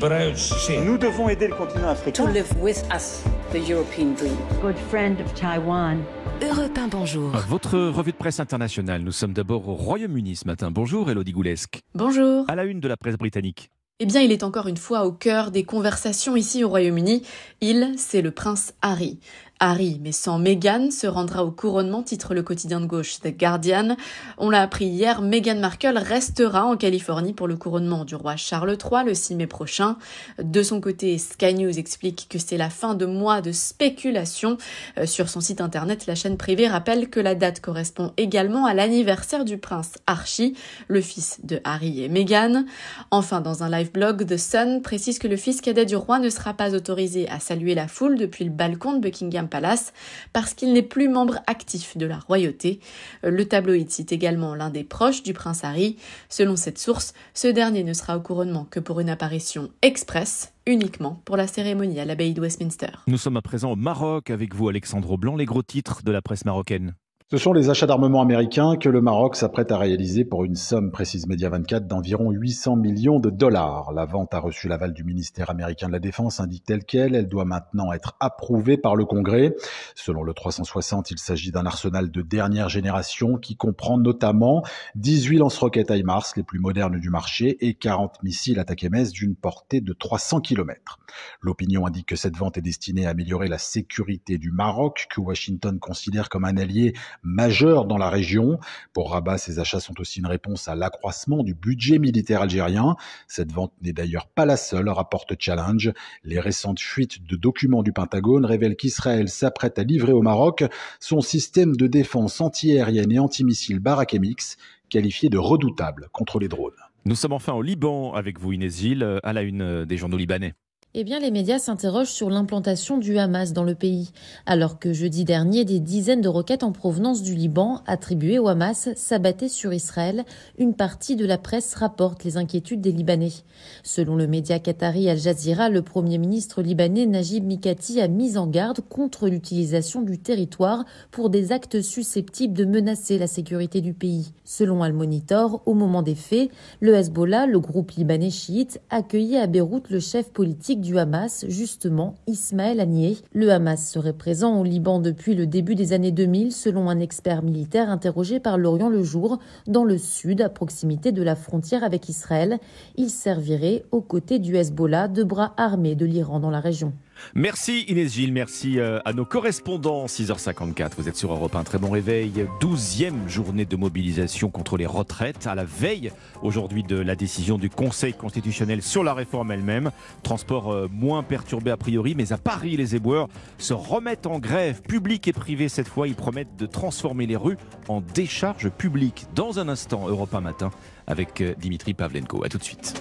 Nous devons aider le continent africain. to live with us the European dream. good friend of Taiwan. Europe 1, bonjour. Votre revue de presse internationale. Nous sommes d'abord au Royaume-Uni ce matin. Bonjour Elodie Goulesque. Bonjour. À la une de la presse britannique. Eh bien, il est encore une fois au cœur des conversations ici au Royaume-Uni. Il, c'est le prince Harry. Harry, mais sans Meghan, se rendra au couronnement, titre le quotidien de gauche The Guardian. On l'a appris hier, Meghan Markle restera en Californie pour le couronnement du roi Charles III le 6 mai prochain. De son côté, Sky News explique que c'est la fin de mois de spéculation. Euh, Sur son site internet, la chaîne privée rappelle que la date correspond également à l'anniversaire du prince Archie, le fils de Harry et Meghan. Enfin, dans un live blog, The Sun précise que le fils cadet du roi ne sera pas autorisé à saluer la foule depuis le balcon de Buckingham Palace parce qu'il n'est plus membre actif de la royauté. Euh, Le tabloïd cite également l'un des proches du prince Harry. Selon cette source, ce dernier ne sera au couronnement que pour une apparition express, uniquement pour la cérémonie à l'abbaye de Westminster. Nous sommes à présent au Maroc avec vous Alexandre Blanc. Les gros titres de la presse marocaine. Ce sont les achats d'armement américains que le Maroc s'apprête à réaliser pour une somme, précise Média 24, d'environ 800 millions de dollars. La vente a reçu l'aval du ministère américain de la Défense, indique telle qu'elle. Elle doit maintenant être approuvée par le Congrès. Selon le 360, il s'agit d'un arsenal de dernière génération qui comprend notamment 18 lance-roquettes HIMARS, les plus modernes du marché, et 40 missiles attaque-MS d'une portée de 300 km. L'opinion indique que cette vente est destinée à améliorer la sécurité du Maroc, que Washington considère comme un allié majeur dans la région. Pour Rabat, ces achats sont aussi une réponse à l'accroissement du budget militaire algérien. Cette vente n'est d'ailleurs pas la seule, rapporte Challenge. Les récentes fuites de documents du Pentagone révèlent qu'Israël s'apprête à livrer au Maroc son système de défense antiaérienne et antimissile Barak MX, qualifié de redoutable contre les drones. Nous sommes enfin au Liban avec vous Inès à la une des journaux libanais. Eh bien, les médias s'interrogent sur l'implantation du Hamas dans le pays, alors que jeudi dernier, des dizaines de roquettes en provenance du Liban, attribuées au Hamas, s'abattaient sur Israël. Une partie de la presse rapporte les inquiétudes des Libanais. Selon le média qatari Al Jazeera, le premier ministre libanais Najib Mikati a mis en garde contre l'utilisation du territoire pour des actes susceptibles de menacer la sécurité du pays. Selon Al Monitor, au moment des faits, le Hezbollah, le groupe libanais chiite, accueillait à Beyrouth le chef politique du Hamas, justement Ismaël Haniyeh. Le Hamas serait présent au Liban depuis le début des années 2000, selon un expert militaire interrogé par Lorient le Jour, dans le sud, à proximité de la frontière avec Israël. Il servirait aux côtés du Hezbollah, de bras armés de l'Iran dans la région. Merci Inès Gilles, merci euh, à nos correspondants. 6h54, vous êtes sur Europe 1, très bon réveil. 12e journée de mobilisation contre les retraites, à la veille aujourd'hui de la décision du Conseil constitutionnel sur la réforme elle-même. Transport euh, moins perturbé a priori, mais à Paris, les éboueurs se remettent en grève, publique et privée cette fois. Ils promettent de transformer les rues en décharge publique. Dans un instant, Europe 1 matin, avec euh, Dimitri Pavlenko. A tout de suite.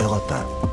Europe 1.